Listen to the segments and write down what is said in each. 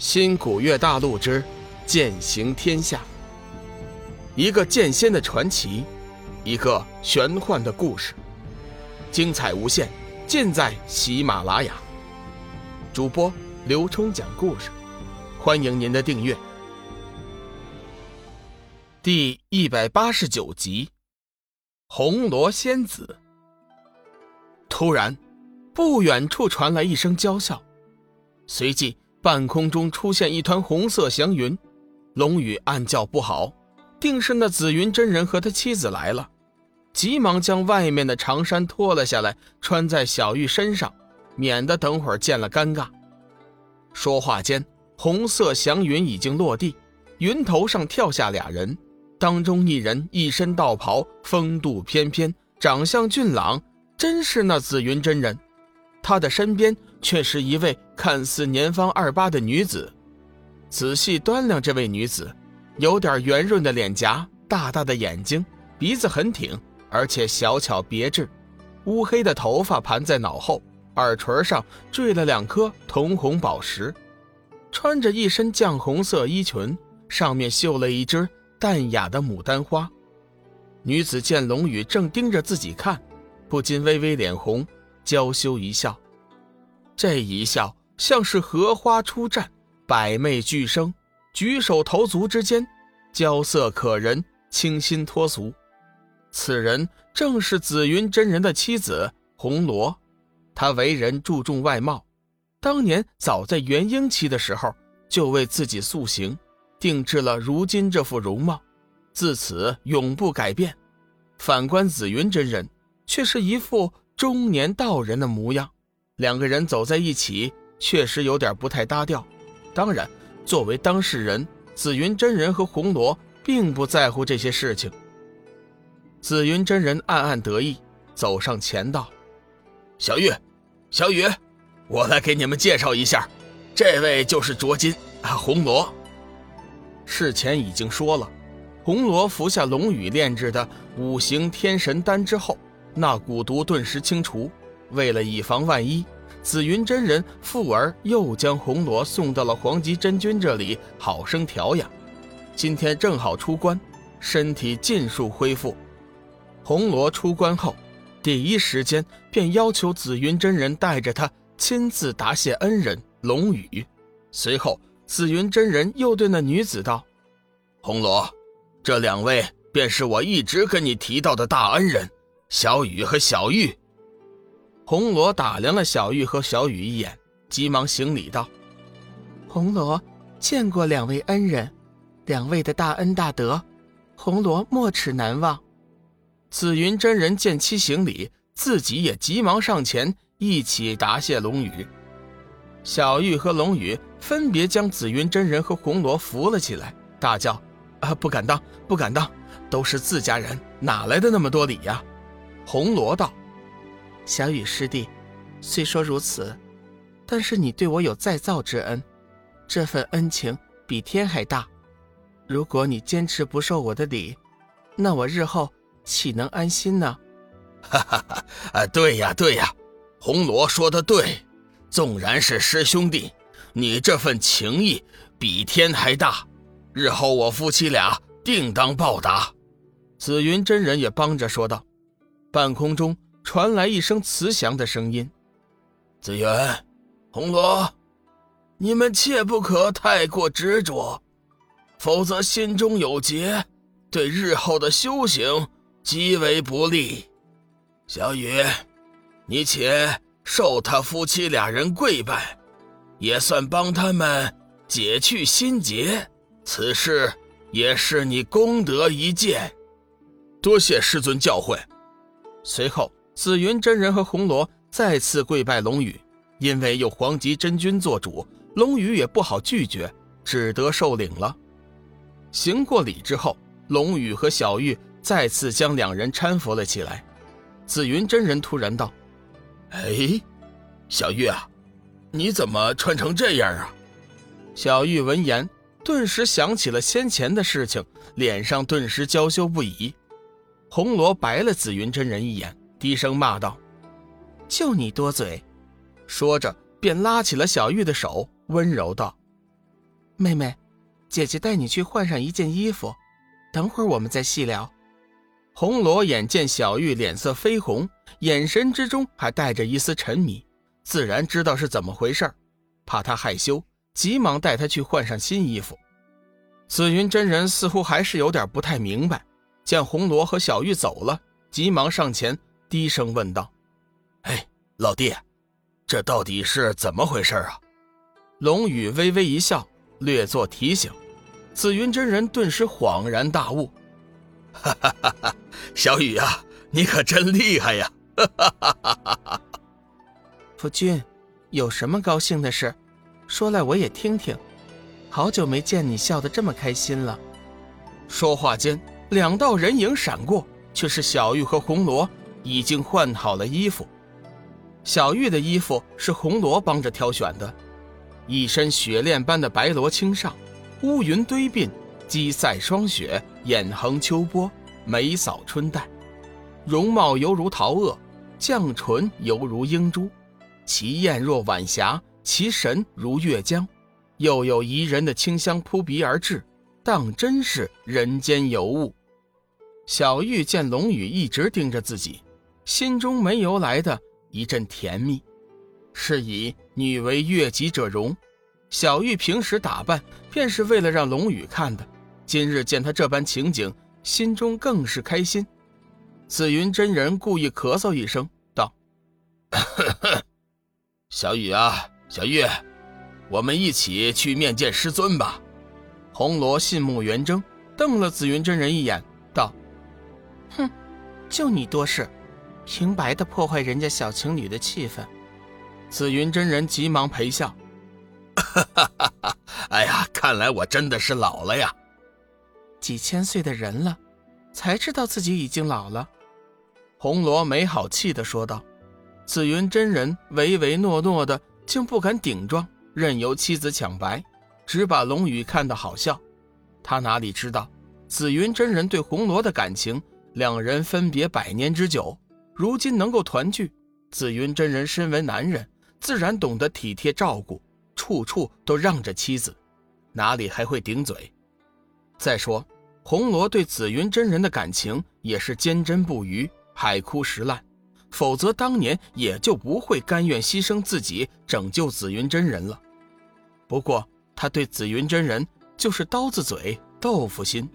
新古月大陆之剑行天下，一个剑仙的传奇，一个玄幻的故事，精彩无限，尽在喜马拉雅。主播刘冲讲故事，欢迎您的订阅。第一百八十九集，红罗仙子。突然，不远处传来一声娇笑，随即。半空中出现一团红色祥云，龙宇暗叫不好，定是那紫云真人和他妻子来了，急忙将外面的长衫脱了下来，穿在小玉身上，免得等会儿见了尴尬。说话间，红色祥云已经落地，云头上跳下俩人，当中一人一身道袍，风度翩翩，长相俊朗，真是那紫云真人。他的身边却是一位看似年方二八的女子，仔细端量这位女子，有点圆润的脸颊，大大的眼睛，鼻子很挺，而且小巧别致，乌黑的头发盘在脑后，耳垂上缀了两颗铜红宝石，穿着一身绛红色衣裙，上面绣了一只淡雅的牡丹花。女子见龙宇正盯着自己看，不禁微微脸红。娇羞一笑，这一笑像是荷花初绽，百媚俱生，举手投足之间，娇色可人，清新脱俗。此人正是紫云真人的妻子红罗，她为人注重外貌，当年早在元婴期的时候就为自己塑形，定制了如今这副容貌，自此永不改变。反观紫云真人，却是一副。中年道人的模样，两个人走在一起，确实有点不太搭调。当然，作为当事人，紫云真人和红罗并不在乎这些事情。紫云真人暗暗得意，走上前道：“小玉，小雨，我来给你们介绍一下，这位就是卓金啊，红罗。事前已经说了，红罗服下龙宇炼制的五行天神丹之后。”那蛊毒顿时清除。为了以防万一，紫云真人复而又将红罗送到了黄极真君这里，好生调养。今天正好出关，身体尽数恢复。红罗出关后，第一时间便要求紫云真人带着他亲自答谢恩人龙宇。随后，紫云真人又对那女子道：“红罗，这两位便是我一直跟你提到的大恩人。”小雨和小玉，红罗打量了小玉和小雨一眼，急忙行礼道：“红罗见过两位恩人，两位的大恩大德，红罗没齿难忘。”紫云真人见其行礼，自己也急忙上前一起答谢龙宇。小玉和龙宇分别将紫云真人和红罗扶了起来，大叫：“啊，不敢当，不敢当，都是自家人，哪来的那么多礼呀？”红罗道：“小雨师弟，虽说如此，但是你对我有再造之恩，这份恩情比天还大。如果你坚持不受我的礼，那我日后岂能安心呢？” 哈哈哈！啊，对呀对呀，红罗说的对，纵然是师兄弟，你这份情谊比天还大，日后我夫妻俩定当报答。紫云真人也帮着说道。半空中传来一声慈祥的声音：“紫渊，红罗，你们切不可太过执着，否则心中有结，对日后的修行极为不利。小雨，你且受他夫妻俩人跪拜，也算帮他们解去心结。此事也是你功德一件，多谢师尊教诲。”随后，紫云真人和红罗再次跪拜龙宇，因为有黄极真君做主，龙宇也不好拒绝，只得受领了。行过礼之后，龙宇和小玉再次将两人搀扶了起来。紫云真人突然道：“哎，小玉啊，你怎么穿成这样啊？”小玉闻言，顿时想起了先前的事情，脸上顿时娇羞不已。红罗白了紫云真人一眼，低声骂道：“就你多嘴！”说着便拉起了小玉的手，温柔道：“妹妹，姐姐带你去换上一件衣服，等会儿我们再细聊。红罗眼见小玉脸色绯红，眼神之中还带着一丝沉迷，自然知道是怎么回事怕她害羞，急忙带她去换上新衣服。紫云真人似乎还是有点不太明白，见红罗和小玉走了，急忙上前低声问道：“哎，老弟，这到底是怎么回事啊？”龙宇微微一笑，略作提醒。紫云真人顿时恍然大悟。哈哈哈哈小雨啊，你可真厉害呀！哈哈哈哈哈！夫君，有什么高兴的事，说来我也听听。好久没见你笑得这么开心了。说话间，两道人影闪过，却是小玉和红罗已经换好了衣服。小玉的衣服是红罗帮着挑选的，一身雪恋般的白罗青上，乌云堆鬓。肌赛霜雪，眼横秋波，眉扫春黛，容貌犹如桃萼，绛唇犹如英珠，其艳若晚霞，其神如月江，又有宜人的清香扑鼻而至，当真是人间尤物。小玉见龙宇一直盯着自己，心中没由来的一阵甜蜜。是以女为悦己者容，小玉平时打扮便是为了让龙宇看的。今日见他这般情景，心中更是开心。紫云真人故意咳嗽一声，道：“小雨啊，小玉，我们一起去面见师尊吧。”红罗信目圆睁，瞪了紫云真人一眼，道：“哼，就你多事，平白的破坏人家小情侣的气氛。”紫云真人急忙陪笑：“哈哈哈哈！哎呀，看来我真的是老了呀。”几千岁的人了，才知道自己已经老了。红罗没好气的说道：“紫云真人唯唯诺诺的，竟不敢顶撞，任由妻子抢白，只把龙宇看得好笑。他哪里知道，紫云真人对红罗的感情，两人分别百年之久，如今能够团聚，紫云真人身为男人，自然懂得体贴照顾，处处都让着妻子，哪里还会顶嘴？再说。”红罗对紫云真人的感情也是坚贞不渝、海枯石烂，否则当年也就不会甘愿牺牲自己拯救紫云真人了。不过他对紫云真人就是刀子嘴豆腐心。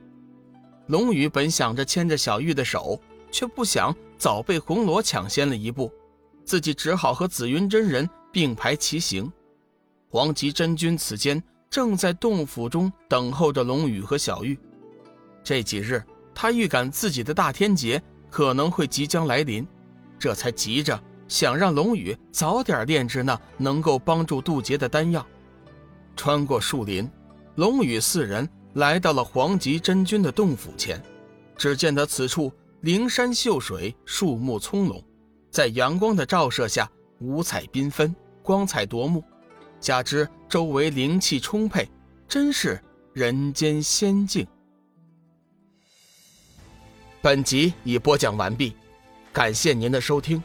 龙宇本想着牵着小玉的手，却不想早被红罗抢先了一步，自己只好和紫云真人并排齐行。黄极真君此间正在洞府中等候着龙宇和小玉。这几日，他预感自己的大天劫可能会即将来临，这才急着想让龙宇早点炼制那能够帮助渡劫的丹药。穿过树林，龙宇四人来到了黄极真君的洞府前。只见得此处灵山秀水，树木葱茏，在阳光的照射下，五彩缤纷，光彩夺目。加之周围灵气充沛，真是人间仙境。本集已播讲完毕，感谢您的收听。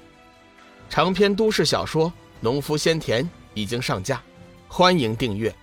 长篇都市小说《农夫先田》已经上架，欢迎订阅。